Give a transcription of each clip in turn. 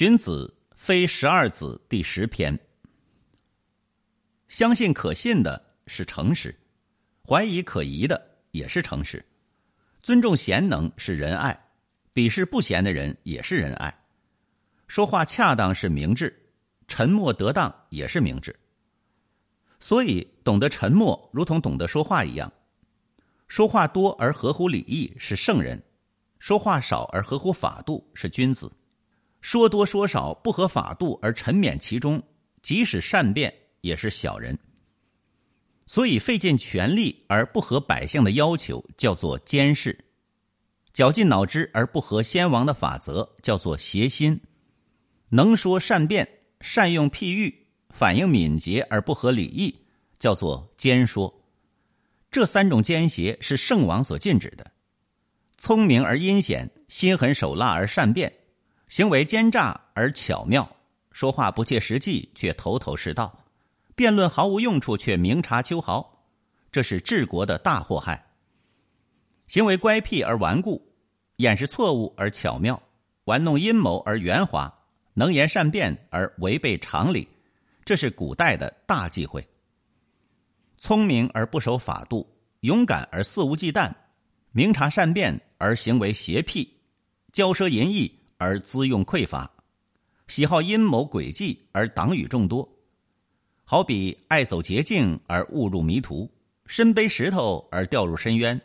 荀子《非十二子》第十篇：相信可信的是诚实，怀疑可疑的也是诚实；尊重贤能是仁爱，鄙视不贤的人也是仁爱；说话恰当是明智，沉默得当也是明智。所以，懂得沉默如同懂得说话一样，说话多而合乎礼义是圣人，说话少而合乎法度是君子。说多说少不合法度而沉湎其中，即使善变也是小人。所以费尽全力而不合百姓的要求，叫做奸事；绞尽脑汁而不合先王的法则，叫做邪心。能说善辩、善用譬喻、反应敏捷而不合礼义，叫做奸说。这三种奸邪是圣王所禁止的。聪明而阴险，心狠手辣而善变。行为奸诈而巧妙，说话不切实际却头头是道，辩论毫无用处却明察秋毫，这是治国的大祸害。行为乖僻而顽固，掩饰错误而巧妙，玩弄阴谋而圆滑，能言善辩而违背常理，这是古代的大忌讳。聪明而不守法度，勇敢而肆无忌惮，明察善辩而行为邪僻，骄奢淫逸。而资用匮乏，喜好阴谋诡计而党羽众多，好比爱走捷径而误入迷途，身背石头而掉入深渊，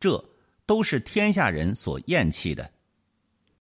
这都是天下人所厌弃的。